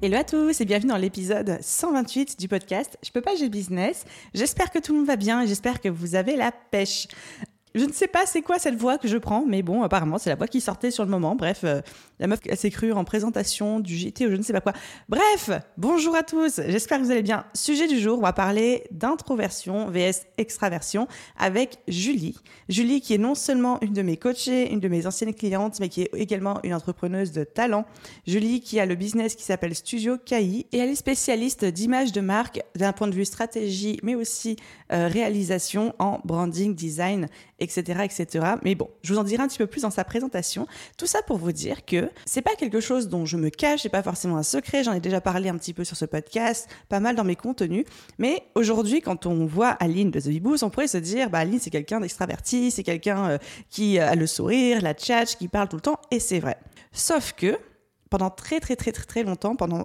Hello à tous et bienvenue dans l'épisode 128 du podcast Je peux pas, j'ai business. J'espère que tout le monde va bien et j'espère que vous avez la pêche. Je ne sais pas c'est quoi cette voix que je prends, mais bon, apparemment, c'est la voix qui sortait sur le moment. Bref, euh, la meuf, s'est crue en présentation du JT ou je ne sais pas quoi. Bref, bonjour à tous, j'espère que vous allez bien. Sujet du jour, on va parler d'introversion vs extraversion avec Julie. Julie qui est non seulement une de mes coachées, une de mes anciennes clientes, mais qui est également une entrepreneuse de talent. Julie qui a le business qui s'appelle Studio KI et elle est spécialiste d'image de marque d'un point de vue stratégie, mais aussi euh, réalisation en branding, design, etc., etc. Mais bon, je vous en dirai un petit peu plus dans sa présentation. Tout ça pour vous dire que c'est pas quelque chose dont je me cache, c'est pas forcément un secret, j'en ai déjà parlé un petit peu sur ce podcast, pas mal dans mes contenus, mais aujourd'hui quand on voit Aline de The Boost, on pourrait se dire bah Aline c'est quelqu'un d'extraverti, c'est quelqu'un euh, qui a le sourire, la tchatch, qui parle tout le temps et c'est vrai. Sauf que pendant très très très très très longtemps, pendant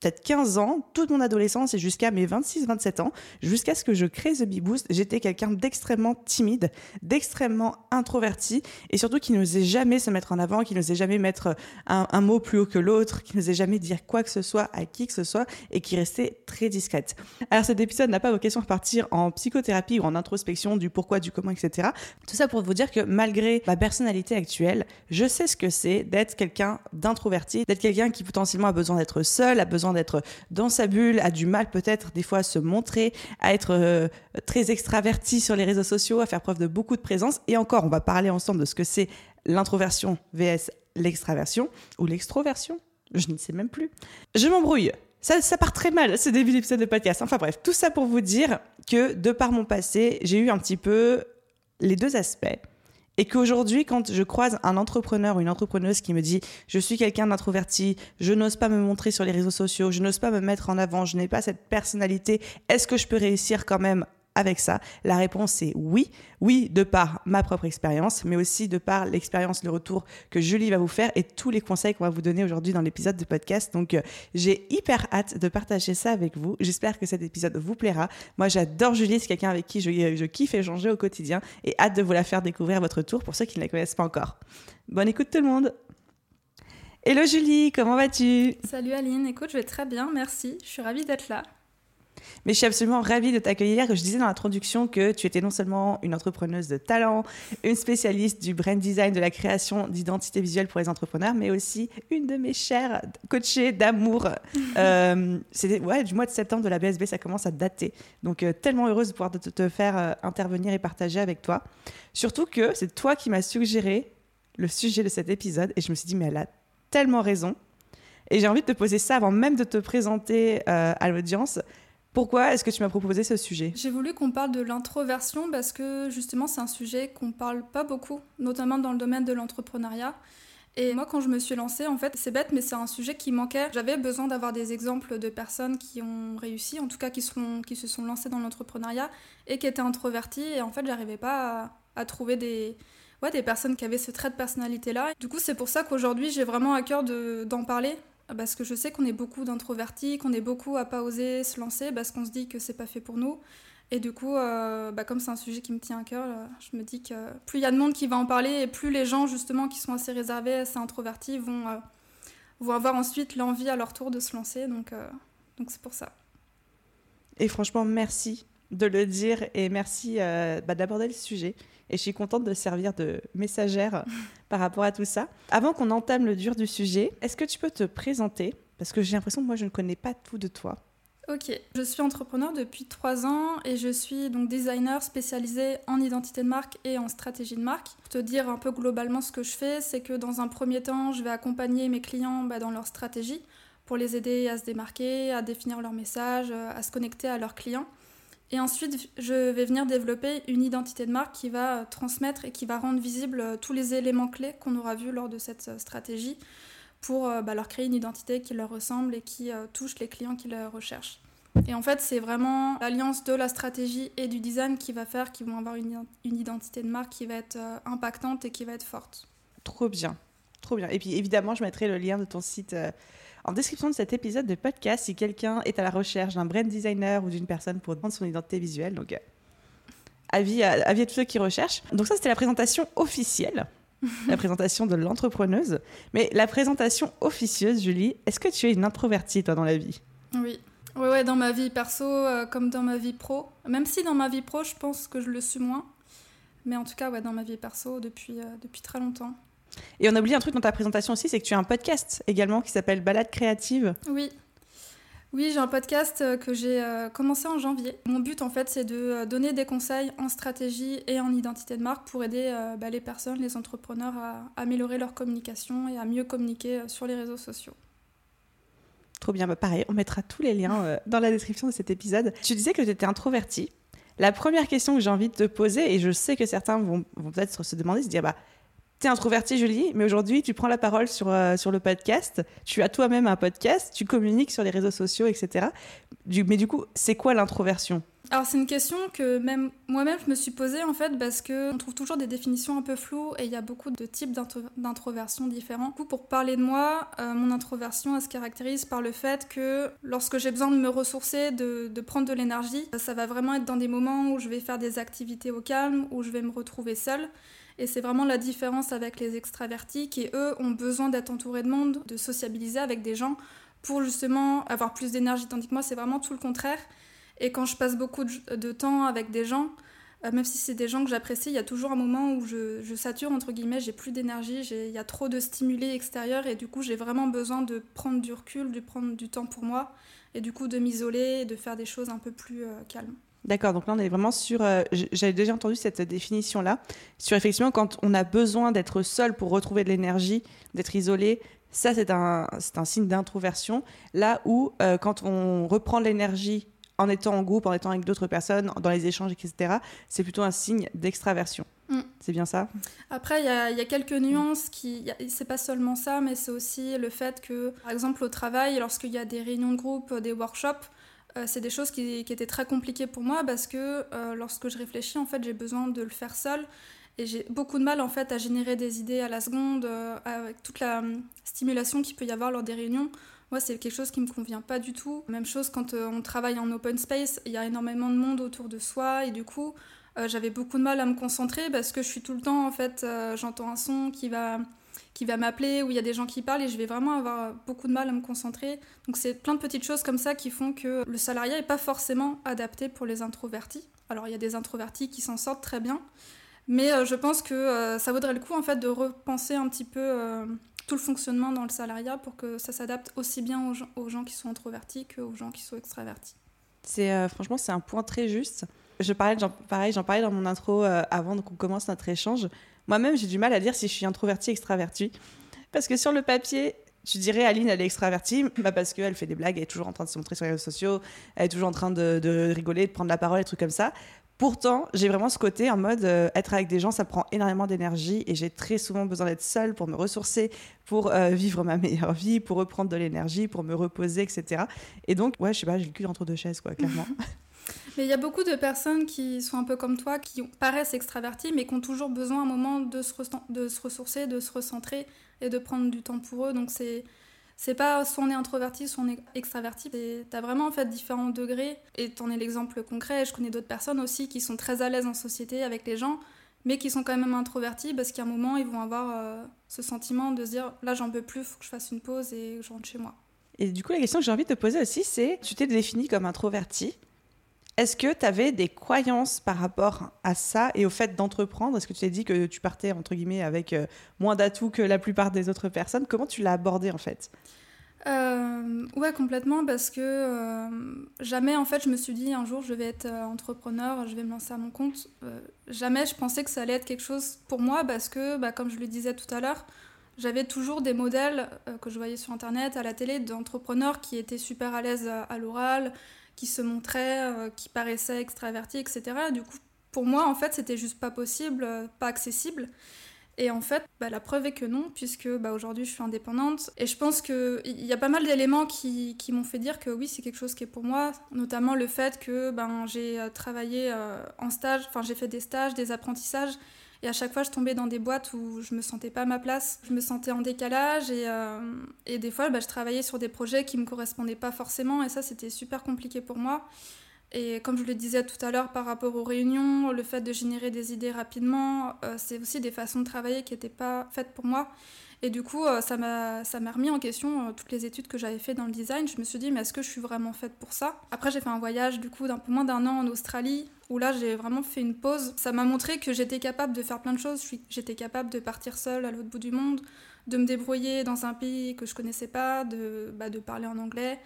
peut-être 15 ans, toute mon adolescence et jusqu'à mes 26-27 ans, jusqu'à ce que je crée The Bee Boost, j'étais quelqu'un d'extrêmement timide, d'extrêmement introverti et surtout qui n'osait jamais se mettre en avant, qui n'osait jamais mettre un, mot plus haut que l'autre, qui n'osait jamais dire quoi que ce soit à qui que ce soit et qui restait très discrète. Alors cet épisode n'a pas vocation à partir en psychothérapie ou en introspection du pourquoi, du comment, etc. Tout ça pour vous dire que malgré ma personnalité actuelle, je sais ce que c'est d'être quelqu'un d'introverti, d'être quelqu'un qui potentiellement a besoin d'être seul, a besoin d'être dans sa bulle, a du mal peut-être des fois à se montrer, à être euh, très extraverti sur les réseaux sociaux, à faire preuve de beaucoup de présence. Et encore, on va parler ensemble de ce que c'est l'introversion vs l'extraversion ou l'extroversion. Je ne sais même plus. Je m'embrouille. Ça, ça, part très mal, ce début d'épisode de podcast. Enfin bref, tout ça pour vous dire que de par mon passé, j'ai eu un petit peu les deux aspects et qu'aujourd'hui, quand je croise un entrepreneur ou une entrepreneuse qui me dit je suis quelqu'un d'introverti, je n'ose pas me montrer sur les réseaux sociaux, je n'ose pas me mettre en avant, je n'ai pas cette personnalité, est-ce que je peux réussir quand même avec ça La réponse est oui. Oui, de par ma propre expérience, mais aussi de par l'expérience, le retour que Julie va vous faire et tous les conseils qu'on va vous donner aujourd'hui dans l'épisode de podcast. Donc, euh, j'ai hyper hâte de partager ça avec vous. J'espère que cet épisode vous plaira. Moi, j'adore Julie, c'est quelqu'un avec qui je, je kiffe échanger au quotidien et hâte de vous la faire découvrir à votre tour pour ceux qui ne la connaissent pas encore. Bonne écoute tout le monde Hello Julie, comment vas-tu? Salut Aline, écoute, je vais très bien, merci. Je suis ravie d'être là. Mais je suis absolument ravie de t'accueillir. Je disais dans l'introduction que tu étais non seulement une entrepreneuse de talent, une spécialiste du brand design, de la création d'identité visuelle pour les entrepreneurs, mais aussi une de mes chères coachées d'amour. euh, C'était ouais, du mois de septembre de la BSB, ça commence à dater. Donc euh, tellement heureuse de pouvoir te, te faire euh, intervenir et partager avec toi. Surtout que c'est toi qui m'as suggéré le sujet de cet épisode et je me suis dit mais elle a tellement raison. Et j'ai envie de te poser ça avant même de te présenter euh, à l'audience. Pourquoi est-ce que tu m'as proposé ce sujet? J'ai voulu qu'on parle de l'introversion parce que justement c'est un sujet qu'on parle pas beaucoup, notamment dans le domaine de l'entrepreneuriat. Et moi quand je me suis lancée, en fait c'est bête mais c'est un sujet qui manquait. J'avais besoin d'avoir des exemples de personnes qui ont réussi, en tout cas qui, se sont lancées dans l'entrepreneuriat et qui étaient introverties. Et en fait j'arrivais pas à, trouver des, ouais, des personnes qui avaient ce trait de personnalité-là. Du coup, c'est pour ça qu'aujourd'hui, j'ai vraiment à cœur d'en parler, parce que je sais qu'on est beaucoup d'introvertis, qu'on est beaucoup à pas oser se lancer, parce qu'on se dit que c'est pas fait pour nous. Et du coup, euh, bah, comme c'est un sujet qui me tient à cœur, euh, je me dis que plus il y a de monde qui va en parler, et plus les gens justement qui sont assez réservés, assez introvertis, vont, euh, avoir ensuite l'envie à leur tour de se lancer. Donc c'est pour ça. Et franchement, merci de le dire et merci bah, d'aborder le sujet. Et je suis contente de servir de messagère par rapport à tout ça. Avant qu'on entame le dur du sujet, est-ce que tu peux te présenter? Parce que j'ai l'impression que moi, je ne connais pas tout de toi. Ok, je suis entrepreneur depuis trois ans et je suis donc designer spécialisé en identité de marque et en stratégie de marque. Pour te dire un peu globalement ce que je fais, c'est que dans un premier temps, je vais accompagner mes clients bah, dans leur stratégie pour les aider à se démarquer, à définir leur message, à se connecter à leurs clients. Et ensuite, je vais venir développer une identité de marque qui va transmettre et qui va rendre visible tous les éléments clés qu'on aura vus lors de cette stratégie pour bah, leur créer une identité qui leur ressemble et qui touche les clients qui le recherchent. Et en fait, c'est vraiment l'alliance de la stratégie et du design qui va faire qu'ils vont avoir une, identité de marque qui va être euh, impactante et qui va être forte. Trop bien, trop bien. Et puis évidemment, je mettrai le lien de ton site euh, en description de cet épisode de podcast si quelqu'un est à la recherche d'un brand designer ou d'une personne pour prendre son identité visuelle. Donc, euh, avis, à, avis à tous ceux qui recherchent. Donc ça, c'était la présentation officielle. la présentation de l'entrepreneuse. Mais la présentation officieuse, Julie, est-ce que tu es une introvertie, toi, dans la vie? Oui. Ouais, ouais, dans ma vie perso euh, comme dans ma vie pro. Même si dans ma vie pro, je pense que je le suis moins. Mais en tout cas, ouais, dans ma vie perso depuis, euh, depuis très longtemps. Et on a oublié un truc dans ta présentation aussi, c'est que tu as un podcast également qui s'appelle Balade créative. Oui. Oui, j'ai un podcast euh, que j'ai commencé en janvier. Mon but, en fait, c'est de donner des conseils en stratégie et en identité de marque pour aider bah, les personnes, les entrepreneurs à améliorer leur communication et à mieux communiquer sur les réseaux sociaux. Trop bien, bah, pareil, on mettra tous les liens euh, dans la description de cet épisode. Tu disais que tu étais introverti. La première question que j'ai envie de te poser, et je sais que certains vont, peut-être se demander, se dire, bah, T'es introverti, Julie, mais aujourd'hui, tu prends la parole sur, euh, sur le podcast. Tu as toi-même un podcast, tu communiques sur les réseaux sociaux, etc. mais du coup, c'est quoi l'introversion? Alors c'est une question que même moi-même je me suis posée en fait parce que on trouve toujours des définitions un peu floues et il y a beaucoup de types d'introversion différents. Du coup, pour parler de moi, euh, mon introversion elle se caractérise par le fait que lorsque j'ai besoin de me ressourcer, de, de prendre de l'énergie, ça va vraiment être dans des moments où je vais faire des activités au calme, où je vais me retrouver seule. Et c'est vraiment la différence avec les extravertis qui, eux, ont besoin d'être entourés de monde, de sociabiliser avec des gens pour justement avoir plus d'énergie. Tandis que moi, c'est vraiment tout le contraire. Et quand je passe beaucoup de, temps avec des gens, euh, même si c'est des gens que j'apprécie, il y a toujours un moment où je, sature, entre guillemets, j'ai plus d'énergie, il y a trop de stimuli extérieurs et du coup j'ai vraiment besoin de prendre du recul, de prendre du temps pour moi et du coup de m'isoler de faire des choses un peu plus euh, calmes. D'accord, donc là on est vraiment sur, euh, j'avais déjà entendu cette définition-là, sur effectivement quand on a besoin d'être seul pour retrouver de l'énergie, d'être isolé, ça c'est un, un signe d'introversion. Là où quand on reprend de l'énergie en étant en groupe, en étant avec d'autres personnes, dans les échanges, etc., c'est plutôt un signe d'extraversion. Mm. C'est bien ça? Après, il y, a quelques nuances qui. C'est pas seulement ça, mais c'est aussi le fait que, par exemple, au travail, lorsqu'il y a des réunions de groupe, des workshops, euh, c'est des choses qui, étaient très compliquées pour moi parce que euh, lorsque je réfléchis, en fait, j'ai besoin de le faire seul. Et j'ai beaucoup de mal en fait à générer des idées à la seconde, euh, avec toute la hum, stimulation qu'il peut y avoir lors des réunions. Moi, c'est quelque chose qui me convient pas du tout. Même chose quand on travaille en open space, il y a énormément de monde autour de soi et du coup, j'avais beaucoup de mal à me concentrer parce que je suis tout le temps en fait, j'entends un son qui va qui va m'appeler ou il y a des gens qui parlent et je vais vraiment avoir beaucoup de mal à me concentrer. Donc c'est plein de petites choses comme ça qui font que le salariat n'est pas forcément adapté pour les introvertis. Alors il y a des introvertis qui s'en sortent très bien, mais je pense que ça vaudrait le coup en fait de repenser un petit peu tout le fonctionnement dans le salariat pour que ça s'adapte aussi bien aux gens, qui sont introvertis qu'aux gens qui sont extravertis. C'est euh, franchement c'est un point très juste. Je parlais, j'en parlais dans mon intro euh, avant qu'on commence notre échange. Moi-même, j'ai du mal à dire si je suis introvertie, extravertie, parce que sur le papier, tu dirais Aline, elle est extravertie, bah parce qu'elle fait des blagues, elle est toujours en train de se montrer sur les réseaux sociaux, elle est toujours en train de, rigoler, de prendre la parole, des trucs comme ça. Pourtant, j'ai vraiment ce côté en mode euh, être avec des gens, ça prend énormément d'énergie et j'ai très souvent besoin d'être seule pour me ressourcer, pour euh, vivre ma meilleure vie, pour reprendre de l'énergie, pour me reposer, etc. Et donc, ouais, je sais pas, j'ai le cul entre deux chaises, quoi, clairement. mais il y a beaucoup de personnes qui sont un peu comme toi, qui paraissent extraverties, mais qui ont toujours besoin à un moment de se, ressourcer, de se recentrer et de prendre du temps pour eux. Donc c'est c'est pas soit on est introverti, soit on est extraverti. T'as vraiment en fait différents degrés. Et t'en es l'exemple concret. Je connais d'autres personnes aussi qui sont très à l'aise en société avec les gens, mais qui sont quand même introvertis parce qu'à un moment ils vont avoir euh, ce sentiment de se dire là j'en peux plus, faut que je fasse une pause et je rentre chez moi. Et du coup la question que j'ai envie de te poser aussi c'est tu t'es défini comme introverti. Est-ce que tu avais des croyances par rapport à ça et au fait d'entreprendre? Est-ce que tu t'es dit que tu partais entre guillemets avec euh, moins d'atouts que la plupart des autres personnes? Comment tu l'as abordé en fait? Euh, ouais, complètement, parce que euh, jamais en fait je me suis dit un jour je vais être entrepreneur, je vais me lancer à mon compte. jamais je pensais que ça allait être quelque chose pour moi parce que, bah, comme je le disais tout à l'heure, j'avais toujours des modèles que je voyais sur internet, à la télé, d'entrepreneurs qui étaient super à l'aise à l'oral, qui se montrait, euh, qui paraissait extraverti, etc. Du coup, pour moi, en fait, c'était juste pas possible, euh, pas accessible. Et en fait, bah, la preuve est que non, puisque bah, aujourd'hui je suis indépendante. Et je pense qu'il y a pas mal d'éléments qui, m'ont fait dire que oui, c'est quelque chose qui est pour moi, notamment le fait que ben, j'ai euh, travaillé en stage, enfin j'ai fait des stages, des apprentissages. Et à chaque fois, je tombais dans des boîtes où je me sentais pas à ma place, je me sentais en décalage et, euh, et des fois, bah, je travaillais sur des projets qui me correspondaient pas forcément et ça, c'était super compliqué pour moi. Et comme je le disais tout à l'heure par rapport aux réunions, le fait de générer des idées rapidement, euh, c'est aussi des façons de travailler qui n'étaient pas faites pour moi. Et du coup, euh, ça m'a remis en question toutes les études que j'avais fait dans le design. Je me suis dit, mais est-ce que je suis vraiment faite pour ça? Après, j'ai fait un voyage du coup d'un peu moins d'un an en Australie, où là, j'ai vraiment fait une pause. Ça m'a montré que j'étais capable de faire plein de choses. J'étais capable de partir seule à l'autre bout du monde, de me débrouiller dans un pays que je connaissais pas, de, bah, de parler en anglais.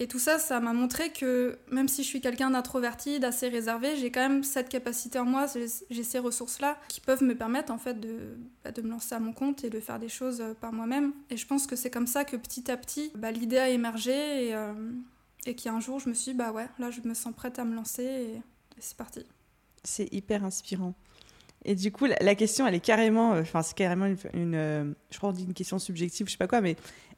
Et tout ça, ça m'a montré que même si je suis quelqu'un d'introverti, d'assez réservé, j'ai quand même cette capacité en moi, j'ai ces ressources-là qui peuvent me permettre en fait de, bah, de me lancer à mon compte et de faire des choses euh, par moi-même. Et je pense que c'est comme ça que petit à petit, bah, l'idée a émergé et, euh, et qu'un jour je me suis dit, bah ouais, là je me sens prête à me lancer c'est parti. C'est hyper inspirant. Et du coup, la, question, elle est carrément, euh, enfin, c'est carrément une, une, je crois, on dit une question subjective, je sais pas quoi, mais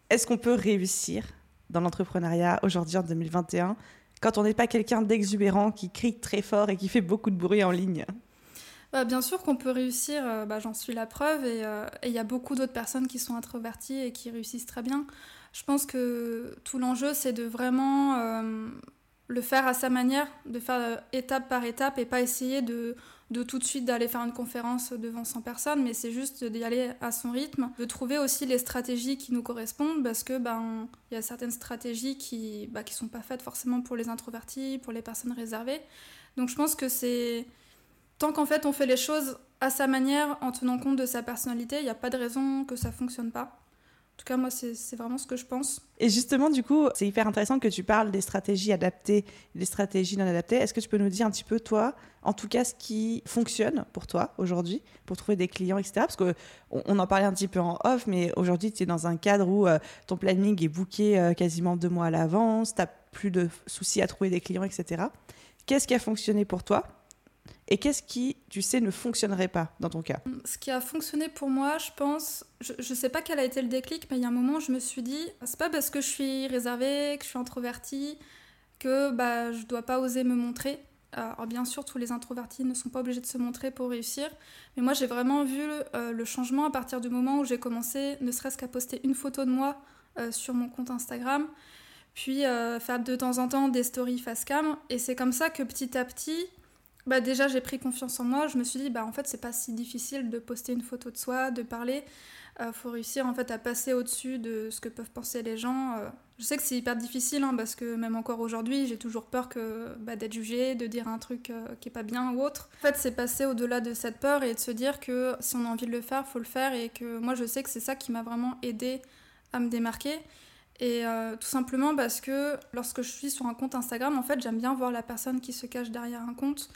est-ce qu'on peut réussir dans l'entrepreneuriat aujourd'hui en 2021 quand on n'est pas quelqu'un d'exubérant qui crie très fort et qui fait beaucoup de bruit en ligne? Bah, Bien sûr qu'on peut réussir, euh, bah, j'en suis la preuve, euh, et il y a beaucoup d'autres personnes qui sont introverties et qui réussissent très bien. Je pense que tout l'enjeu, c'est de vraiment euh, le faire à sa manière, de faire étape par étape et pas essayer de, de tout de suite d'aller faire une conférence devant 100 personnes, mais c'est juste d'y aller à son rythme, de trouver aussi les stratégies qui nous correspondent, parce que ben il y a certaines stratégies qui bah, qui sont pas faites forcément pour les introvertis, pour les personnes réservées. Donc je pense que c'est tant qu'en fait on fait les choses à sa manière, en tenant compte de sa personnalité, il n'y a pas de raison que ça fonctionne pas. En tout cas, moi, c'est vraiment ce que je pense. Et justement, du coup, c'est hyper intéressant que tu parles des stratégies adaptées, des stratégies non adaptées. Est-ce que tu peux nous dire un petit peu, toi, en tout cas, ce qui fonctionne pour toi aujourd'hui, pour trouver des clients, etc. Parce qu'on on en parlait un petit peu en off, mais aujourd'hui, tu es dans un cadre où euh, ton planning est booké euh, quasiment deux mois à l'avance, tu n'as plus de soucis à trouver des clients, etc. Qu'est-ce qui a fonctionné pour toi et qu'est-ce qui, tu sais, ne fonctionnerait pas dans ton cas? Ce qui a fonctionné pour moi, je pense, je ne sais pas quel a été le déclic, mais il y a un moment, je me suis dit, c'est pas parce que je suis réservée, que je suis introvertie, que bah, je dois pas oser me montrer. Alors bien sûr, tous les introvertis ne sont pas obligés de se montrer pour réussir, mais moi j'ai vraiment vu euh, le changement à partir du moment où j'ai commencé, ne serait-ce qu'à poster une photo de moi euh, sur mon compte Instagram, puis euh, faire de temps en temps des stories face cam, et c'est comme ça que petit à petit, bah déjà j'ai pris confiance en moi. Je me suis dit bah en fait c'est pas si difficile de poster une photo de soi, de parler. Euh, faut réussir en fait à passer au-dessus de ce que peuvent penser les gens. Euh, je sais que c'est hyper difficile hein, parce que même encore aujourd'hui j'ai toujours peur que bah, d'être jugée, de dire un truc euh, qui est pas bien ou autre. En fait c'est passer au-delà de cette peur et de se dire que si on a envie de le faire, faut le faire et que moi je sais que c'est ça qui m'a vraiment aidé à me démarquer. Et euh, tout simplement parce que lorsque je suis sur un compte Instagram, en fait, j'aime bien voir la personne qui se cache derrière un compte.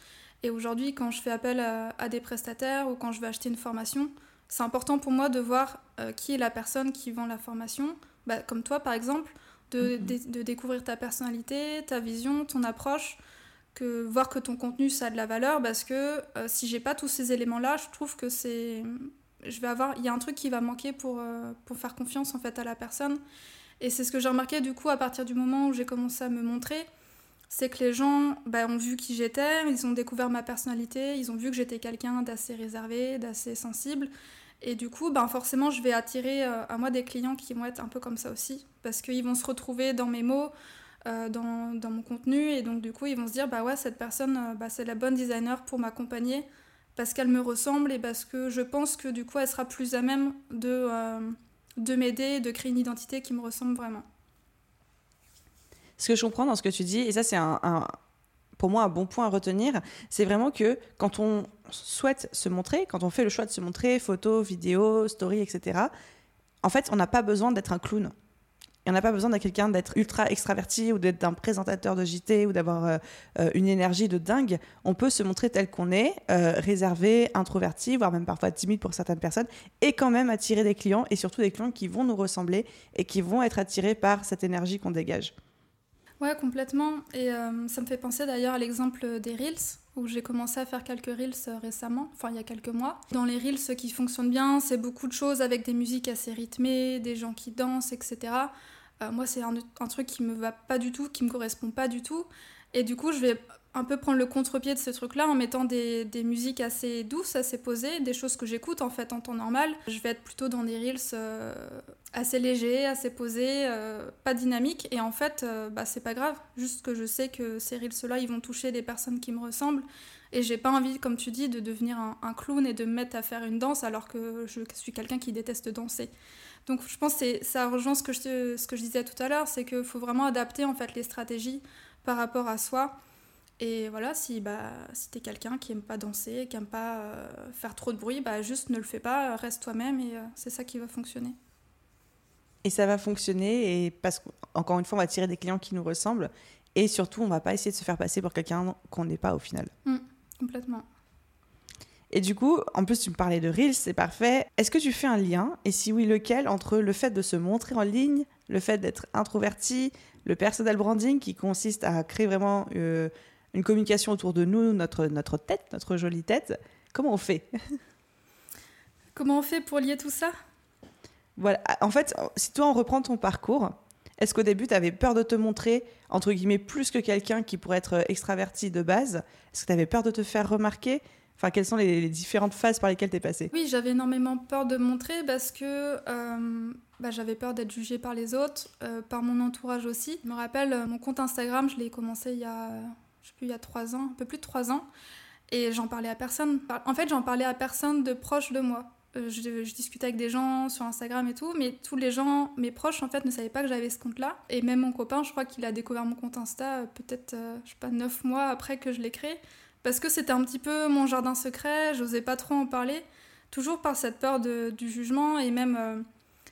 Et aujourd'hui, quand je fais appel à, des prestataires ou quand je vais acheter une formation, c'est important pour moi de voir euh, qui est la personne qui vend la formation. Bah, comme toi, par exemple, de, mhm. de, découvrir ta personnalité, ta vision, ton approche, que voir que ton contenu ça a de la valeur. Parce que euh, si j'ai pas tous ces éléments-là, je trouve que c'est, je vais avoir, il y a un truc qui va manquer pour euh, pour faire confiance en fait à la personne. Et c'est ce que j'ai remarqué du coup à partir du moment où j'ai commencé à me montrer c'est que les gens bah, ont vu qui j'étais, ils ont découvert ma personnalité, ils ont vu que j'étais quelqu'un d'assez réservé, d'assez sensible. Et du coup, ben forcément, je vais attirer euh, à moi des clients qui vont être un peu comme ça aussi, parce qu'ils vont se retrouver dans mes mots, euh, dans, dans, mon contenu, et donc du coup, ils vont se dire, bah ouais, cette personne, euh, bah, c'est la bonne designer pour m'accompagner, parce qu'elle me ressemble et parce que je pense que du coup, elle sera plus à même de, de m'aider, de créer une identité qui me ressemble vraiment ce que je comprends dans ce que tu dis, et ça c'est un, pour moi un bon point à retenir, c'est vraiment que quand on souhaite se montrer, quand on fait le choix de se montrer, photo, vidéo, story, etc., en fait, on n'a pas besoin d'être un clown. On n'a pas besoin d'être quelqu'un d'être ultra extraverti ou d'être un présentateur de JT ou d'avoir euh, euh, une énergie de dingue. On peut se montrer tel qu'on est, euh, réservé, introverti, voire même parfois timide pour certaines personnes, et quand même attirer des clients et surtout des clients qui vont nous ressembler et qui vont être attirés par cette énergie qu'on dégage. Ouais, complètement. Et euh, ça me fait penser d'ailleurs à l'exemple des Reels, où j'ai commencé à faire quelques reels récemment, enfin il y a quelques mois. Dans les reels, qui fonctionne bien, c'est beaucoup de choses avec des musiques assez rythmées, des gens qui dansent, etc. Euh, moi, c'est un, un, truc qui me va pas du tout, qui me correspond pas du tout. Et du coup, je vais un peu prendre le contre-pied de ce truc-là en mettant des, des, musiques assez douces, assez posées, des choses que j'écoute en fait en temps normal. Je vais être plutôt dans des reels euh, assez légers, assez posés, euh, pas dynamiques. Et en fait, euh, bah, c'est pas grave. Juste que je sais que ces reels-là, ils vont toucher des personnes qui me ressemblent. Et j'ai pas envie, comme tu dis, de devenir un, clown et de me mettre à faire une danse alors que je suis quelqu'un qui déteste danser. Donc je pense que ça rejoint ce que je, ce que je disais tout à l'heure, c'est qu'il faut vraiment adapter en fait les stratégies par rapport à soi. Et voilà, si, bah, si t'es quelqu'un qui aime pas danser, qui aime pas euh, faire trop de bruit, bah, juste ne le fais pas, reste toi-même et euh, c'est ça qui va fonctionner. Et ça va fonctionner, et parce qu'encore une fois, on va tirer des clients qui nous ressemblent, et surtout, on va pas essayer de se faire passer pour quelqu'un qu'on n'est pas au final. Mmh, complètement. Et du coup, en plus, tu me parlais de Reels, c'est parfait. Est-ce que tu fais un lien, et si oui, lequel, entre le fait de se montrer en ligne, le fait d'être introverti, le personal branding qui consiste à créer vraiment euh, une communication autour de nous, notre, notre tête, notre jolie tête. Comment on fait? Comment on fait pour lier tout ça? Voilà. En fait, si toi, on reprend ton parcours, est-ce qu'au début, tu avais peur de te montrer, entre guillemets, plus que quelqu'un qui pourrait être extraverti de base? Est-ce que tu avais peur de te faire remarquer? Enfin, quelles sont les, les différentes phases par lesquelles tu es passée? Oui, j'avais énormément peur de montrer parce que euh, bah, j'avais peur d'être jugée par les autres, euh, par mon entourage aussi. Je me rappelle, euh, mon compte Instagram, je l'ai commencé il y a je sais plus, il y a trois ans, un peu plus de trois ans. Et j'en parlais à personne. En fait, j'en parlais à personne de proche de moi. Euh, je, discutais avec des gens sur Instagram et tout, mais tous les gens, mes proches, en fait, ne savaient pas que j'avais ce compte-là. Et même mon copain, je crois qu'il a découvert mon compte Insta peut-être, euh, je sais pas, neuf mois après que je l'ai créé. Parce que c'était un petit peu mon jardin secret, j'osais pas trop en parler. Toujours par cette peur du jugement et même,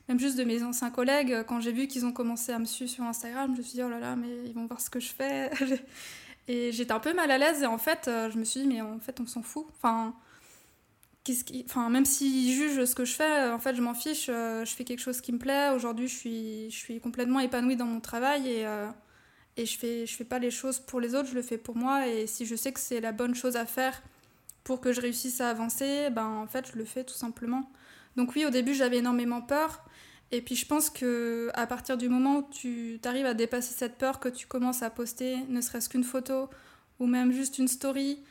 même juste de mes anciens collègues. Quand j'ai vu qu'ils ont commencé à me suivre sur Instagram, je me suis dit, oh là là, mais ils vont voir ce que je fais. Et j'étais un peu mal à l'aise et en fait, euh, je me suis dit, mais en fait, on s'en fout. Enfin, qu'est-ce qui... enfin, même s'ils jugent ce que je fais, euh, en fait, je m'en fiche. Euh, je fais quelque chose qui me plaît. Aujourd'hui, je suis, je suis complètement épanouie dans mon travail et, euh, et je fais, je fais pas les choses pour les autres, je le fais pour moi. Et si je sais que c'est la bonne chose à faire pour que je réussisse à avancer, ben, en fait, je le fais tout simplement. Donc oui, au début, j'avais énormément peur. Et puis je pense que à partir du moment où tu arrives à dépasser cette peur, que tu commences à poster ne serait-ce qu'une photo ou même juste une story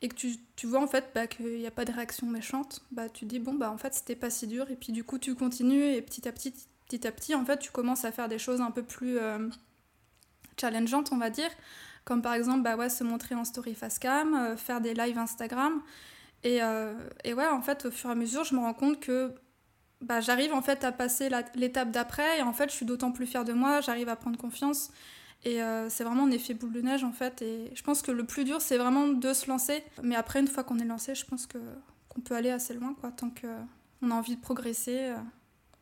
et que tu, tu vois en fait bah, qu'il n'y a pas de réaction méchante, bah, tu dis bon bah en fait c'était pas si dur. Et puis du coup tu continues et petit à petit, petit à petit en fait tu commences à faire des choses un peu plus euh, challengeantes on va dire, comme par exemple bah ouais se montrer en story face cam, euh, faire des lives Instagram et, euh, et ouais en fait au fur et à mesure je me rends compte que bah, j'arrive en fait à passer l'étape d'après. Et en fait je suis d'autant plus fière de moi, j'arrive à prendre confiance. Et euh, c'est vraiment un effet boule de neige en fait. Et je pense que le plus dur c'est vraiment de se lancer. Mais après une fois qu'on est lancé je pense qu'on peut aller assez loin quoi. Tant qu'on a envie de progresser euh,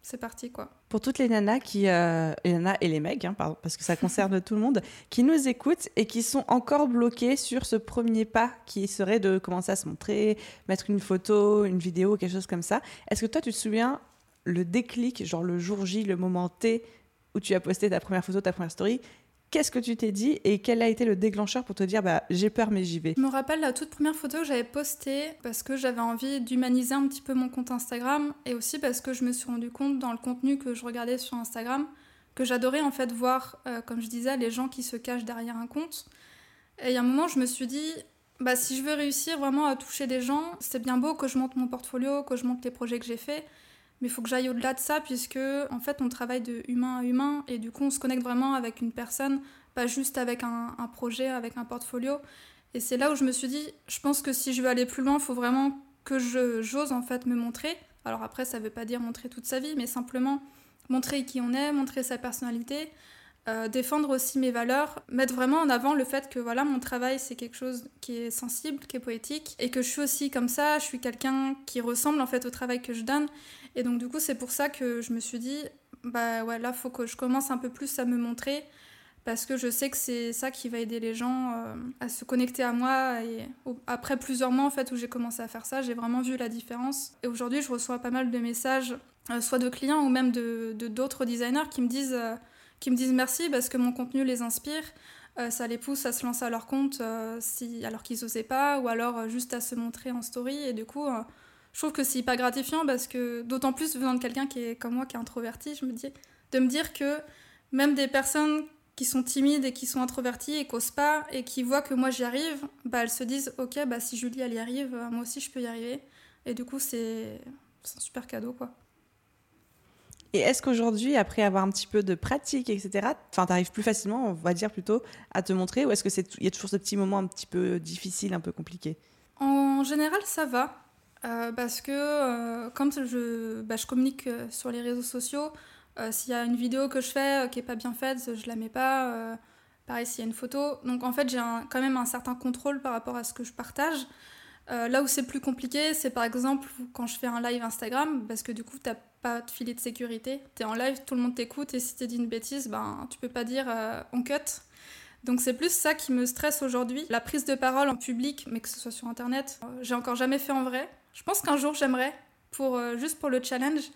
c'est parti quoi. Pour toutes les nanas qui, euh, les et les mecs, hein, pardon, parce que ça concerne tout le monde, qui nous écoutent et qui sont encore bloqués sur ce premier pas qui serait de commencer à se montrer, mettre une photo, une vidéo, quelque chose comme ça. Est-ce que toi tu te souviens le déclic, genre le jour J, le moment T où tu as posté ta première photo, ta première story, qu'est-ce que tu t'es dit et quel a été le déclencheur pour te dire bah j'ai peur mais j'y vais? Je me rappelle la toute première photo que j'avais postée parce que j'avais envie d'humaniser un petit peu mon compte Instagram et aussi parce que je me suis rendu compte dans le contenu que je regardais sur Instagram que j'adorais en fait voir, euh, comme je disais, les gens qui se cachent derrière un compte. Et il y a un moment, je me suis dit, bah, si je veux réussir vraiment à toucher des gens, c'est bien beau que je monte mon portfolio, que je monte les projets que j'ai faits, mais il faut que j'aille au-delà de ça, puisque en fait, on travaille de humain à humain, et du coup, on se connecte vraiment avec une personne, pas juste avec un, projet, avec un portfolio. Et c'est là où je me suis dit, je pense que si je veux aller plus loin, il faut vraiment que j'ose en fait me montrer. Alors après, ça veut pas dire montrer toute sa vie, mais simplement montrer qui on est, montrer sa personnalité, euh, défendre aussi mes valeurs, mettre vraiment en avant le fait que voilà mon travail c'est quelque chose qui est sensible, qui est poétique et que je suis aussi comme ça, je suis quelqu'un qui ressemble en fait au travail que je donne et donc du coup c'est pour ça que je me suis dit bah ouais là faut que je commence un peu plus à me montrer parce que je sais que c'est ça qui va aider les gens euh, à se connecter à moi. Et après plusieurs mois en fait où j'ai commencé à faire ça j'ai vraiment vu la différence. Et aujourd'hui je reçois pas mal de messages euh, soit de clients ou même de d'autres designers qui me disent euh, qui me disent merci parce que mon contenu les inspire, ça les pousse à se lancer à leur compte si, alors qu'ils n'osaient pas, ou alors juste à se montrer en story. Et du coup, je trouve que c'est hyper gratifiant parce que, d'autant plus venant de quelqu'un qui est comme moi, qui est introverti, je me dis, de me dire que même des personnes qui sont timides et qui sont introverties et n'osent pas et qui voient que moi j'y arrive, bah, elles se disent ok bah si Julie elle y arrive, euh, moi aussi je peux y arriver. Et du coup c'est un super cadeau quoi. Et est-ce qu'aujourd'hui, après avoir un petit peu de pratique, etc., enfin, tu arrives plus facilement, on va dire plutôt, à te montrer, ou est-ce qu'il y a toujours ce petit moment un petit peu difficile, un peu compliqué? En général, ça va, euh, parce que euh, quand je, bah, je communique sur les réseaux sociaux, euh, s'il y a une vidéo que je fais euh, qui est pas bien faite, je la mets pas. Euh, pareil, s'il y a une photo. Donc en fait, j'ai quand même un certain contrôle par rapport à ce que je partage. là où c'est plus compliqué, c'est par exemple quand je fais un live Instagram, parce que du coup, t'as pas de filet de sécurité. Tu es en live, tout le monde t'écoute, et si tu dit une bêtise, ben, tu peux pas dire on cut. Donc c'est plus ça qui me stresse aujourd'hui. La prise de parole en public, mais que ce soit sur Internet, j'ai encore jamais fait en vrai. Je pense qu'un jour j'aimerais, pour, juste pour le challenge.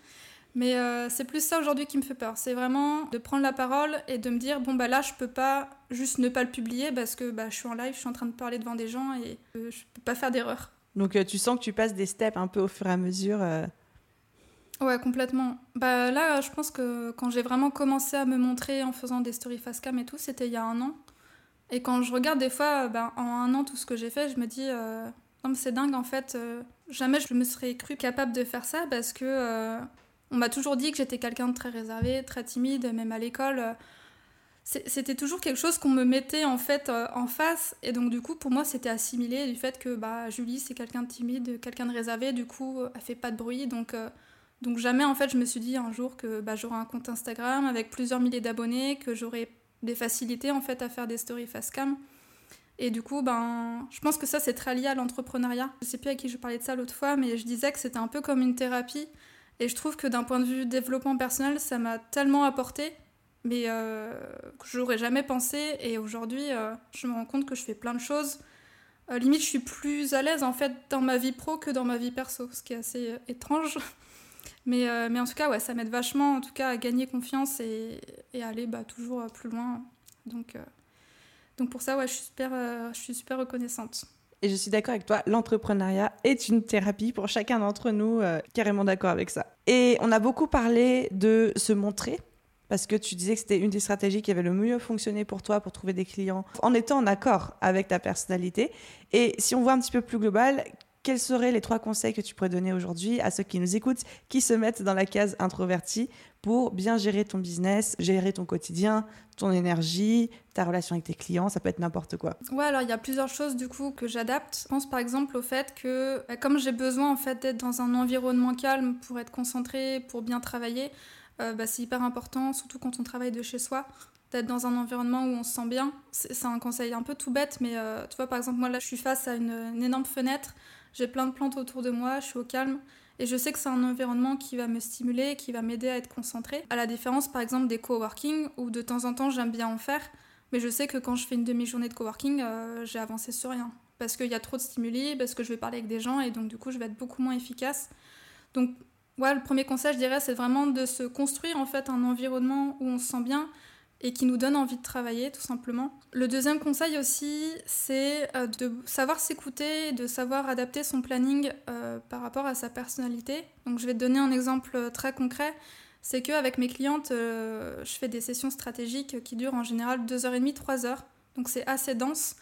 Mais euh, c'est plus ça aujourd'hui qui me fait peur. C'est vraiment de prendre la parole et de me dire bon bah là je peux pas juste ne pas le publier parce que bah, je suis en live, je suis en train de parler devant des gens et euh, je peux pas faire d'erreur. Donc euh, tu sens que tu passes des steps un peu au fur et à mesure. Ouais complètement. Bah là je pense que quand j'ai vraiment commencé à me montrer en faisant des stories face cam et tout, c'était il y a un an. Et quand je regarde des fois bah, en un an tout ce que j'ai fait, je me dis c'est dingue en fait. jamais je me serais cru capable de faire ça parce que on m'a toujours dit que j'étais quelqu'un de très réservé, très timide, même à l'école. C'était toujours quelque chose qu'on me mettait en fait euh, en face et donc du coup pour moi c'était assimilé du fait que bah Julie c'est quelqu'un de timide, quelqu'un de réservé, du coup elle fait pas de bruit donc euh, donc jamais en fait je me suis dit un jour que bah, j'aurais un compte Instagram avec plusieurs milliers d'abonnés, que j'aurais des facilités en fait à faire des stories face cam. Et du coup, ben, je pense que ça, c'est très lié à l'entrepreneuriat. Je sais plus à qui je parlais de ça l'autre fois, mais je disais que c'était un peu comme une thérapie. Et je trouve que d'un point de vue développement personnel, ça m'a tellement apporté, mais euh, que j'aurais jamais pensé. Et aujourd'hui, euh, je me rends compte que je fais plein de choses. Euh, limite, je suis plus à l'aise en fait dans ma vie pro que dans ma vie perso, ce qui est assez euh, étrange. Mais, mais en tout cas, ouais, ça m'aide vachement en tout cas à gagner confiance et, et à aller bah, toujours plus loin. Donc, donc pour ça, ouais, je suis super, je suis super reconnaissante. Et je suis d'accord avec toi, l'entrepreneuriat est une thérapie pour chacun d'entre nous, euh, carrément d'accord avec ça. Et on a beaucoup parlé de se montrer, parce que tu disais que c'était une des stratégies qui avait le mieux fonctionné pour toi pour trouver des clients, en étant en accord avec ta personnalité. Et si on voit un petit peu plus global, quels seraient les trois conseils que tu pourrais donner aujourd'hui à ceux qui nous écoutent, qui se mettent dans la case introvertie pour bien gérer ton business, gérer ton quotidien, ton énergie, ta relation avec tes clients, ça peut être n'importe quoi. Ouais, alors il y a plusieurs choses du coup que j'adapte. Je pense par exemple au fait que bah, comme j'ai besoin en fait d'être dans un environnement calme pour être concentré, pour bien travailler, euh, bah, c'est hyper important, surtout quand on travaille de chez soi, d'être dans un environnement où on se sent bien. C'est un conseil un peu tout bête, mais euh, tu vois par exemple moi là je suis face à une énorme fenêtre j'ai plein de plantes autour de moi, je suis au calme. Et je sais que c'est un environnement qui va me stimuler, qui va m'aider à être concentrée. À la différence, par exemple, des coworking, où de temps en temps j'aime bien en faire, mais je sais que quand je fais une demi-journée de coworking, euh, j'ai avancé sur rien. Parce qu'il y a trop de stimuli, parce que je vais parler avec des gens, et donc du coup, je vais être beaucoup moins efficace. Donc, ouais, le premier conseil, je dirais, c'est vraiment de se construire en fait un environnement où on se sent bien, et qui nous donne envie de travailler tout simplement. Le deuxième conseil aussi, c'est euh, de savoir s'écouter, de savoir adapter son planning euh, par rapport à sa personnalité. Donc je vais te donner un exemple très concret. C'est qu'avec mes clientes, euh, je fais des sessions stratégiques qui durent en général 2h30, 3h. Donc c'est assez dense.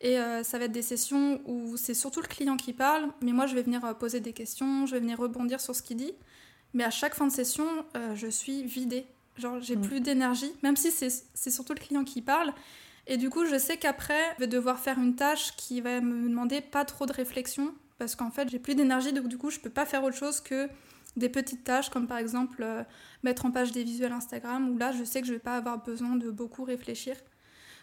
Et ça va être des sessions où c'est surtout le client qui parle, mais moi je vais venir poser des questions, je vais venir rebondir sur ce qu'il dit. Mais à chaque fin de session, je suis vidée. Genre, j'ai mm. plus d'énergie, même si c'est surtout le client qui parle. Et du coup, je sais qu'après, je vais devoir faire une tâche qui va me demander pas trop de réflexion, parce qu'en fait, j'ai plus d'énergie, donc du coup, je peux pas faire autre chose que des petites tâches, comme par exemple euh, mettre en page des visuels Instagram, où là, je sais que je vais pas avoir besoin de beaucoup réfléchir.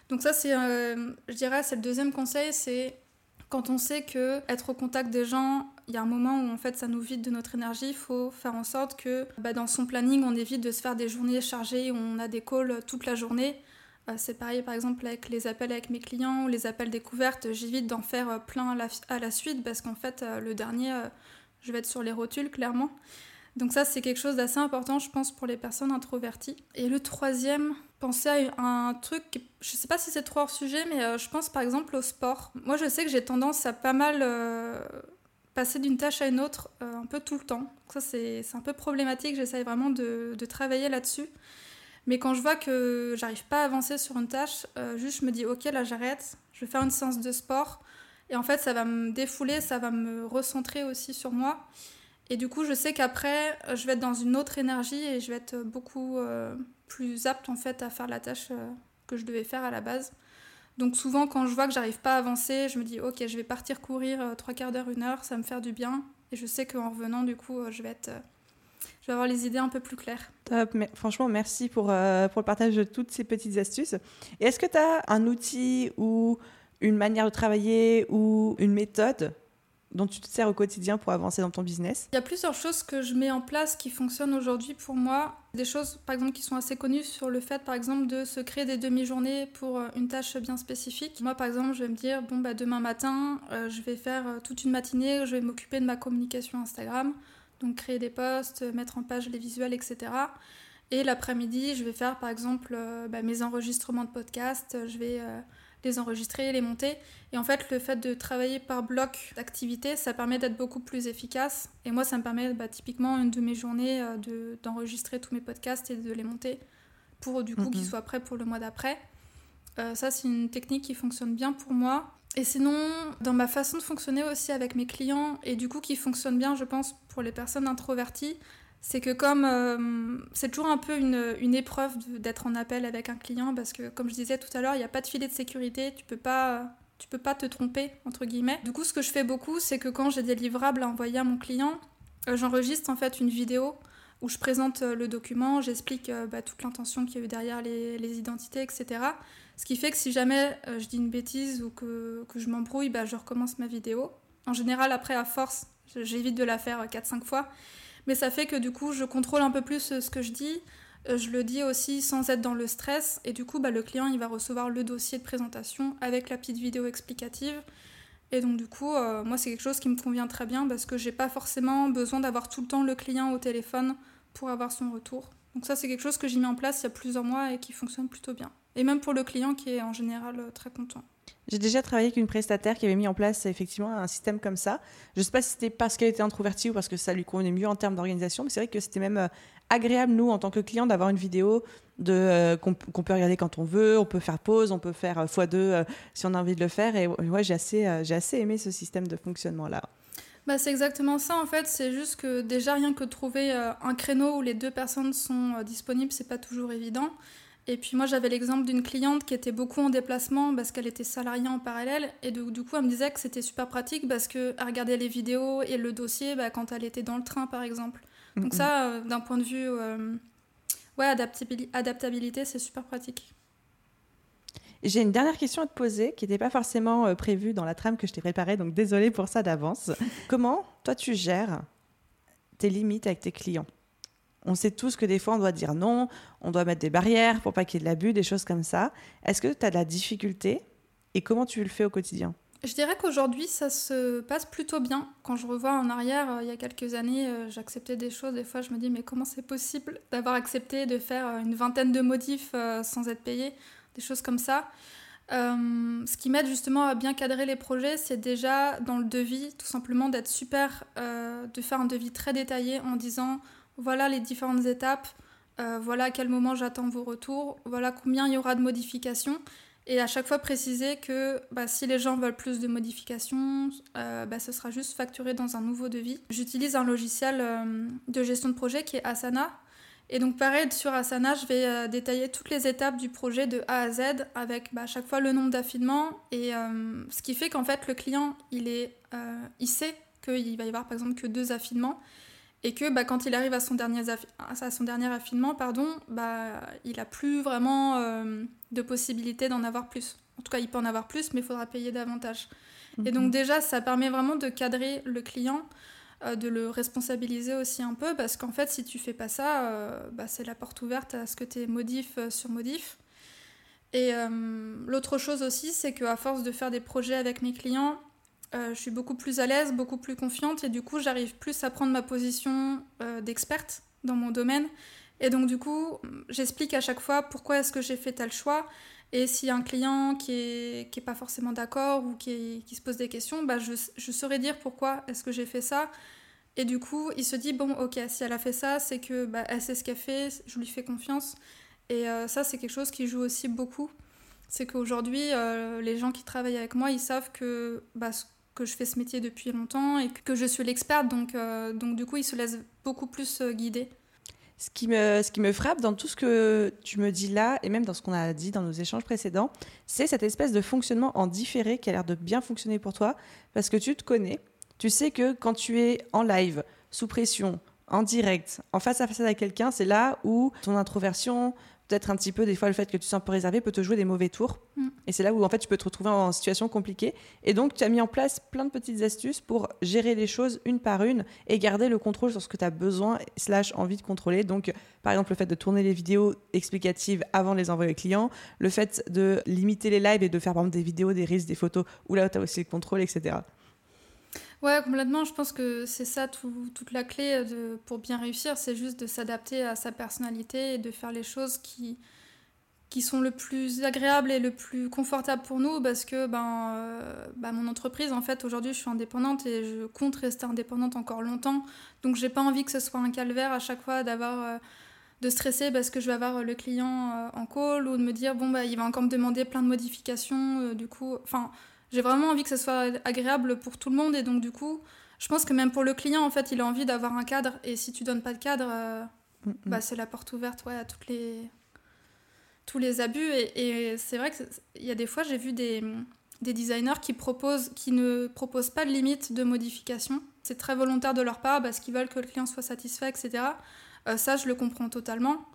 Donc ça, c'est, euh, je dirais, c'est le deuxième conseil, c'est quand on sait que être au contact des gens, il y a un moment où en fait ça nous vide de notre énergie, il faut faire en sorte que bah, dans son planning on évite de se faire des journées chargées où on a des calls toute la journée. Euh, c'est pareil par exemple avec les appels avec mes clients ou les appels découvertes, j'évite d'en faire euh, plein à la, suite parce qu'en fait euh, le dernier je vais être sur les rotules clairement. Donc ça, c'est quelque chose d'assez important, je pense, pour les personnes introverties. Et le troisième, penser à un truc, je sais pas si c'est trop hors sujet, mais euh, je pense par exemple au sport. Moi, je sais que j'ai tendance à pas mal euh, passer d'une tâche à une autre euh, un peu tout le temps. Ça, c'est un peu problématique, j'essaye vraiment de, de travailler là-dessus. Mais quand je vois que j'arrive pas à avancer sur une tâche, juste je me dis, ok, là j'arrête, je vais faire une séance de sport. Et en fait, ça va me défouler, ça va me recentrer aussi sur moi. Et du coup, je sais qu'après, euh, je vais être dans une autre énergie et je vais être beaucoup euh, plus apte en fait à faire la tâche euh, que je devais faire à la base. Donc souvent, quand je vois que j'arrive pas à avancer, je me dis ok, je vais partir courir trois quarts d'heure, une heure, ça va me faire du bien. Et je sais qu'en revenant, du coup, je vais être, je vais avoir les idées un peu plus claires. Top, franchement, merci pour, pour le partage de toutes ces petites astuces. Et est-ce que tu as un outil ou une manière de travailler ou une méthode dont tu te sers au quotidien pour avancer dans ton business Il y a plusieurs choses que je mets en place qui fonctionnent aujourd'hui pour moi. Des choses, par exemple, qui sont assez connues sur le fait, par exemple, de se créer des demi-journées pour euh, une tâche bien spécifique. Moi, par exemple, je vais me dire, bon, bah, demain matin, euh, je vais faire euh, toute une matinée, je vais m'occuper de ma communication Instagram, donc créer des posts, mettre en page les visuels, etc. Et l'après-midi, je vais faire, par exemple, bah, mes enregistrements de podcast, je vais les enregistrer, les monter. Et en fait, le fait de travailler par bloc d'activité, ça permet d'être beaucoup plus efficace. Et moi, ça me permet bah, typiquement une de mes journées euh, de, d'enregistrer tous mes podcasts et de les monter pour du coup qu'ils soient prêts pour le mois d'après. Euh, ça, c'est une technique qui fonctionne bien pour moi. Et sinon, dans ma façon de fonctionner aussi avec mes clients, et du coup qui fonctionne bien, je pense, pour les personnes introverties, c'est que comme euh, c'est toujours un peu une, une épreuve d'être en appel avec un client parce que comme je disais tout à l'heure, il n'y a pas de filet de sécurité, tu peux pas tu peux pas te tromper entre guillemets. Du coup, ce que je fais beaucoup, c'est que quand j'ai des livrables à envoyer à mon client, euh, j'enregistre en fait une vidéo où je présente euh, le document, j'explique bah, toute l'intention qu'il y a eu derrière les, les, identités, etc. Ce qui fait que si jamais je dis une bêtise ou que, que je m'embrouille, bah, je recommence ma vidéo. En général, après, à force, j'évite de la faire 4-5 fois. Mais ça fait que du coup, je contrôle un peu plus euh, ce que je dis. Euh, je le dis aussi sans être dans le stress. Et du coup, bah, le client, il va recevoir le dossier de présentation avec la petite vidéo explicative. Et donc, du coup, euh, moi, c'est quelque chose qui me convient très bien parce que j'ai pas forcément besoin d'avoir tout le temps le client au téléphone pour avoir son retour. Donc, ça, c'est quelque chose que j'ai mis en place il y a plusieurs mois et qui fonctionne plutôt bien. Et même pour le client qui est en général très content. J'ai déjà travaillé avec une prestataire qui avait mis en place effectivement un système comme ça. Je ne sais pas si c'était parce qu'elle était introvertie ou parce que ça lui convenait mieux en termes d'organisation, mais c'est vrai que c'était même euh, agréable, nous, en tant que clients, d'avoir une vidéo euh, qu'on, peut regarder quand on veut, on peut faire pause, on peut faire euh, x2 si on a envie de le faire. Et ouais, j'ai assez, j'ai assez aimé ce système de fonctionnement-là. Bah, c'est exactement ça en fait, c'est juste que déjà rien que trouver un créneau où les deux personnes sont disponibles, c'est pas toujours évident. Et puis moi j'avais l'exemple d'une cliente qui était beaucoup en déplacement parce qu'elle était salariée en parallèle et du, coup elle me disait que c'était super pratique parce qu'elle regardait les vidéos et le dossier bah, quand elle était dans le train par exemple. Donc ça euh, d'un point de vue euh, ouais, adaptabilité c'est super pratique. J'ai une dernière question à te poser qui n'était pas forcément euh, prévue dans la trame que je t'ai préparée, donc désolée pour ça d'avance. Comment toi tu gères tes limites avec tes clients? On sait tous que des fois, on doit dire non, on doit mettre des barrières pour pas qu'il y ait de l'abus, des choses comme ça. Est-ce que tu as de la difficulté et comment tu le fais au quotidien? Je dirais qu'aujourd'hui, ça se passe plutôt bien. Quand je revois en arrière, euh, il y a quelques années, euh, j'acceptais des choses. Des fois, je me dis, mais comment c'est possible d'avoir accepté de faire euh, une vingtaine de modifs sans être payé? Des choses comme ça. ce qui m'aide justement à bien cadrer les projets, c'est déjà dans le devis, tout simplement d'être super, de faire un devis très détaillé en disant voilà les différentes étapes, euh, voilà à quel moment j'attends vos retours, voilà combien il y aura de modifications. Et à chaque fois préciser que bah, si les gens veulent plus de modifications, euh, bah, ce sera juste facturé dans un nouveau devis. J'utilise un logiciel euh, de gestion de projet qui est Asana. Et donc pareil, sur Asana, je vais détailler toutes les étapes du projet de A à Z avec bah, à chaque fois le nombre d'affinements. Et ce qui fait qu'en fait, le client, il, est, il sait qu'il va y avoir par exemple que deux affinements et que bah, quand il arrive à son dernier, à son dernier affinement, pardon, bah, il n'a plus vraiment euh, de possibilité d'en avoir plus. En tout cas, il peut en avoir plus, mais il faudra payer davantage. Et donc mhm. déjà, ça permet vraiment de cadrer le client, euh, de le responsabiliser aussi un peu, parce qu'en fait, si tu fais pas ça, euh, bah, c'est la porte ouverte à ce que tu es modif sur modif. Et l'autre chose aussi, c'est qu'à force de faire des projets avec mes clients, je suis beaucoup plus à l'aise, beaucoup plus confiante et du coup j'arrive plus à prendre ma position d'experte dans mon domaine. Et donc du coup j'explique à chaque fois pourquoi est-ce que j'ai fait tel choix et a un client qui est, qui est pas forcément d'accord ou qui, qui, se pose des questions, bah je, je saurais dire pourquoi est-ce que j'ai fait ça. Et du coup, il se dit, bon, ok, si elle a fait ça, c'est que bah, elle sait ce qu'elle fait, je lui fais confiance. Et euh, ça, c'est quelque chose qui joue aussi beaucoup. C'est qu'aujourd'hui, euh, les gens qui travaillent avec moi, ils savent que, bah, que je fais ce métier depuis longtemps et que je suis l'experte. Donc, euh, donc, du coup, ils se laissent beaucoup plus guider. Ce qui, me, ce qui me frappe dans tout ce que tu me dis là, et même dans ce qu'on a dit dans nos échanges précédents, c'est cette espèce de fonctionnement en différé qui a l'air de bien fonctionner pour toi, parce que tu te connais, tu sais que quand tu es en live, sous pression, en direct, en face à face avec quelqu'un, c'est là où ton introversion, peut-être un petit peu des fois le fait que tu sois un peu réservé peut te jouer des mauvais tours. Mm. Et c'est là où en fait tu peux te retrouver en situation compliquée. Et donc tu as mis en place plein de petites astuces pour gérer les choses une par une et garder le contrôle sur ce que tu as besoin slash envie de contrôler. Donc par exemple le fait de tourner les vidéos explicatives avant de les envoyer aux clients, le fait de limiter les lives et de faire par exemple des vidéos, des reels, des photos où là tu as aussi le contrôle, etc. Ouais, complètement. Je pense que c'est ça toute la clé de, pour bien réussir, c'est juste de s'adapter à sa personnalité et de faire les choses qui, qui sont le plus agréables et le plus confortable pour nous parce que ben, euh, ben mon entreprise, en fait, aujourd'hui, je suis indépendante et je compte rester indépendante encore longtemps. Donc, j'ai pas envie que ce soit un calvaire à chaque fois d'avoir. Euh, de stresser parce que je vais avoir le client euh, en call ou de me dire bon bah il va encore me demander plein de modifications du coup enfin j'ai vraiment envie que ce soit agréable pour tout le monde et donc du coup, je pense que même pour le client, en fait, il a envie d'avoir un cadre et si tu donnes pas de cadre, euh, mm, mm. bah, c'est la porte ouverte ouais, à toutes les... tous les abus. Et, c'est vrai qu'il y a des fois, j'ai vu des, des designers qui, proposent, qui ne proposent pas de limite de modification. C'est très volontaire de leur part parce qu'ils veulent que le client soit satisfait, etc. Euh, ça, je le comprends totalement.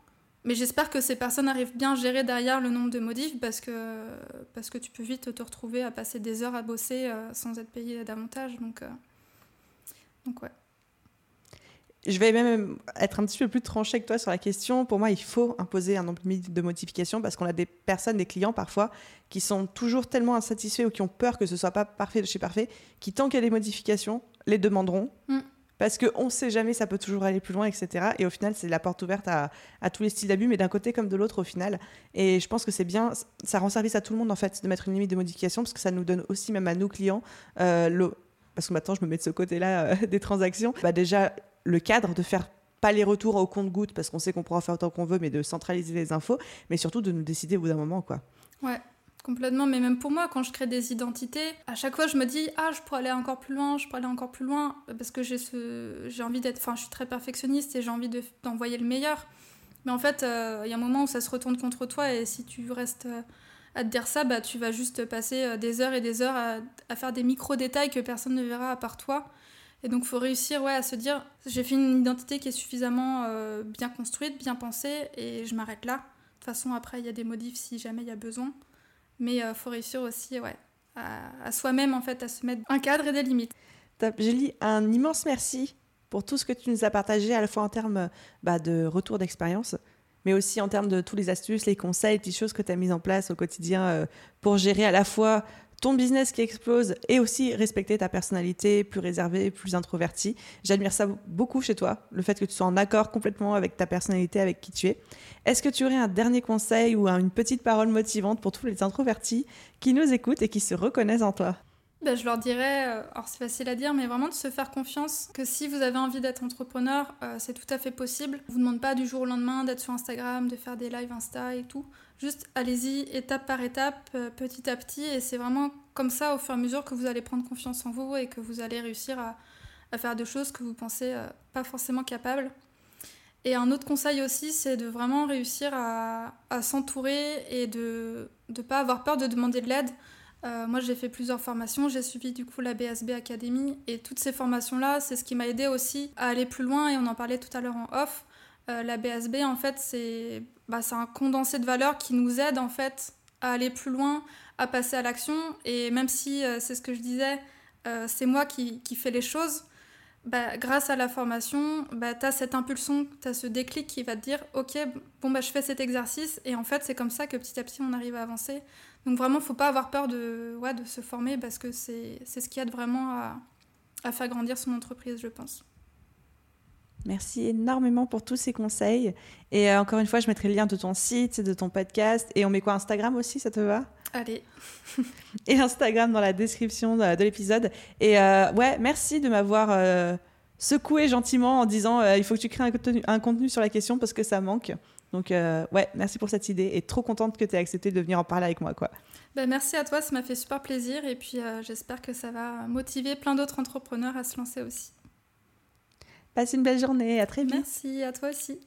Mais j'espère que ces personnes arrivent bien à gérer derrière le nombre de modifs parce que, parce que tu peux vite te retrouver à passer des heures à bosser euh, sans être payé davantage. Donc, euh, donc ouais. Je vais même être un petit peu plus tranché que toi sur la question. Pour moi, il faut imposer un nombre de modifications parce qu'on a des personnes, des clients parfois, qui sont toujours tellement insatisfaits ou qui ont peur que ce soit pas parfait de chez parfait, qui tant qu'il y a des modifications, les demanderont. Mm parce qu'on ne sait jamais, ça peut toujours aller plus loin, etc. Et au final, c'est la porte ouverte à, tous les styles d'abus, mais d'un côté comme de l'autre au final. Et je pense que c'est bien, ça rend service à tout le monde en fait de mettre une limite de modification, parce que ça nous donne aussi, même à nos clients, euh, parce que maintenant je me mets de ce côté-là euh, des transactions, bah déjà le cadre de faire pas les retours au compte-goutte, parce qu'on sait qu'on pourra faire autant qu'on veut, mais de centraliser les infos, mais surtout de nous décider au bout d'un moment. quoi. Ouais, Complètement, mais même pour moi, quand je crée des identités, à chaque fois je me dis ah je pourrais aller encore plus loin, je pourrais aller encore plus loin, parce que j'ai ce, j'ai envie d'être, enfin je suis très perfectionniste et j'ai envie d'envoyer le meilleur. Mais en fait, euh, il y a un moment où ça se retourne contre toi et si tu restes euh, à te dire ça, bah tu vas juste passer euh, des heures et des heures à, faire des micro détails que personne ne verra à part toi. Et donc, faut réussir ouais, à se dire j'ai fait une identité qui est suffisamment bien construite, bien pensée, et je m'arrête là. De toute façon, après, il y a des modifs si jamais il y a besoin. Mais il euh, faut réussir aussi ouais, à, soi-même en fait, à se mettre un cadre et des limites. Julie, un immense merci pour tout ce que tu nous as partagé, à la fois en termes bah, de retour d'expérience, mais aussi en termes de tous les astuces, les conseils, les petites choses que tu as mises en place au quotidien euh, pour gérer à la fois ton business qui explose et aussi respecter ta personnalité plus réservée, plus introvertie. J'admire ça beaucoup chez toi, le fait que tu sois en accord complètement avec ta personnalité, avec qui tu es. Est-ce que tu aurais un dernier conseil ou une petite parole motivante pour tous les introvertis qui nous écoutent et qui se reconnaissent en toi? Ben, je leur dirais, euh, alors c'est facile à dire, mais vraiment de se faire confiance, que si vous avez envie d'être entrepreneur, euh, c'est tout à fait possible. On vous demande pas du jour au lendemain d'être sur Instagram, de faire des lives Insta et tout. Juste allez-y étape par étape, euh, petit à petit, et c'est vraiment comme ça au fur et à mesure que vous allez prendre confiance en vous et que vous allez réussir à, faire des choses que vous pensez euh, pas forcément capables. Et un autre conseil aussi, c'est de vraiment réussir à, s'entourer et de ne pas avoir peur de demander de l'aide. Euh, moi, j'ai fait plusieurs formations, j'ai suivi du coup la BSB Academy et toutes ces formations-là, c'est ce qui m'a aidé aussi à aller plus loin et on en parlait tout à l'heure en off. La BSB, en fait, c'est bah, un condensé de valeurs qui nous aide en fait à aller plus loin, à passer à l'action. Et même si euh, c'est ce que je disais, euh, c'est moi qui, qui fais les choses, bah, grâce à la formation, bah, tu as cette impulsion, tu as ce déclic qui va te dire Ok, bon, bah, je fais cet exercice. Et en fait, c'est comme ça que petit à petit, on arrive à avancer. Donc vraiment, faut pas avoir peur de, ouais, de se former parce que c'est ce qui aide vraiment à, à faire grandir son entreprise, je pense. Merci énormément pour tous ces conseils. Et euh, encore une fois, je mettrai le lien de ton site, de ton podcast. Et on met quoi Instagram aussi, ça te va? Allez. et Instagram dans la description de, l'épisode. Et euh, ouais, merci de m'avoir euh, secoué gentiment en disant il faut que tu crées un contenu, un contenu, sur la question parce que ça manque. Donc ouais, merci pour cette idée et trop contente que tu aies accepté de venir en parler avec moi. quoi. Ben, merci à toi, ça m'a fait super plaisir. Et puis j'espère que ça va motiver plein d'autres entrepreneurs à se lancer aussi. Passe une belle journée, à très vite. Merci, à toi aussi.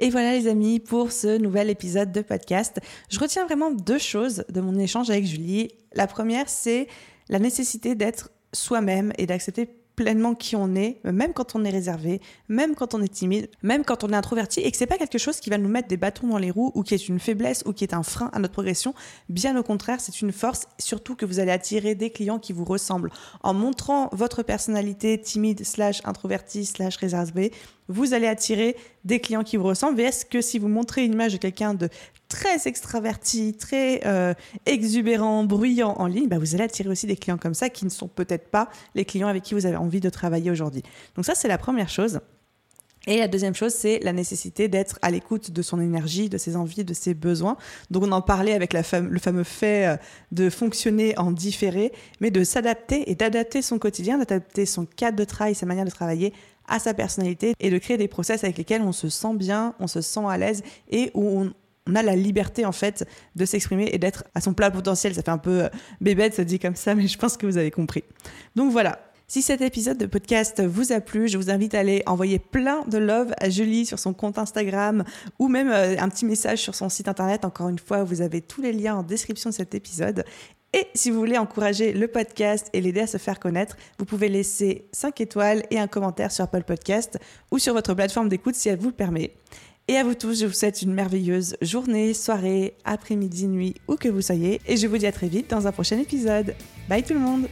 Et voilà les amis pour ce nouvel épisode de podcast. Je retiens vraiment deux choses de mon échange avec Julie. La première, c'est la nécessité d'être soi-même et d'accepter pleinement qui on est, même quand on est réservé, même quand on est timide, même quand on est introverti, et que c'est pas quelque chose qui va nous mettre des bâtons dans les roues ou qui est une faiblesse ou qui est un frein à notre progression. Bien au contraire, c'est une force, surtout que vous allez attirer des clients qui vous ressemblent. En montrant votre personnalité timide slash introverti slash réservé, vous allez attirer des clients qui vous ressemblent. Est-ce que si vous montrez une image de quelqu'un de très extraverti, très euh, exubérant, bruyant en ligne, bah, vous allez attirer aussi des clients comme ça qui ne sont peut-être pas les clients avec qui vous avez envie de travailler aujourd'hui. Donc ça, c'est la première chose. Et la deuxième chose, c'est la nécessité d'être à l'écoute de son énergie, de ses envies, de ses besoins. Donc on en parlait avec le fameux fait euh, de fonctionner en différé, mais de s'adapter et d'adapter son quotidien, d'adapter son cadre de travail, sa manière de travailler à sa personnalité et de créer des process avec lesquels on se sent bien, on se sent à l'aise et où on, a la liberté en fait de s'exprimer et d'être à son plat potentiel. Ça fait un peu euh, bébête, ça dit comme ça, mais je pense que vous avez compris. Donc voilà. Si cet épisode de podcast vous a plu, je vous invite à aller envoyer plein de love à Julie sur son compte Instagram ou même euh, un petit message sur son site internet. Encore une fois, vous avez tous les liens en description de cet épisode. Et si vous voulez encourager le podcast et l'aider à se faire connaître, vous pouvez laisser 5 étoiles et un commentaire sur Apple Podcast ou sur votre plateforme d'écoute si elle vous le permet. Et à vous tous, je vous souhaite une merveilleuse journée, soirée, après-midi, nuit, où que vous soyez. Et je vous dis à très vite dans un prochain épisode. Bye tout le monde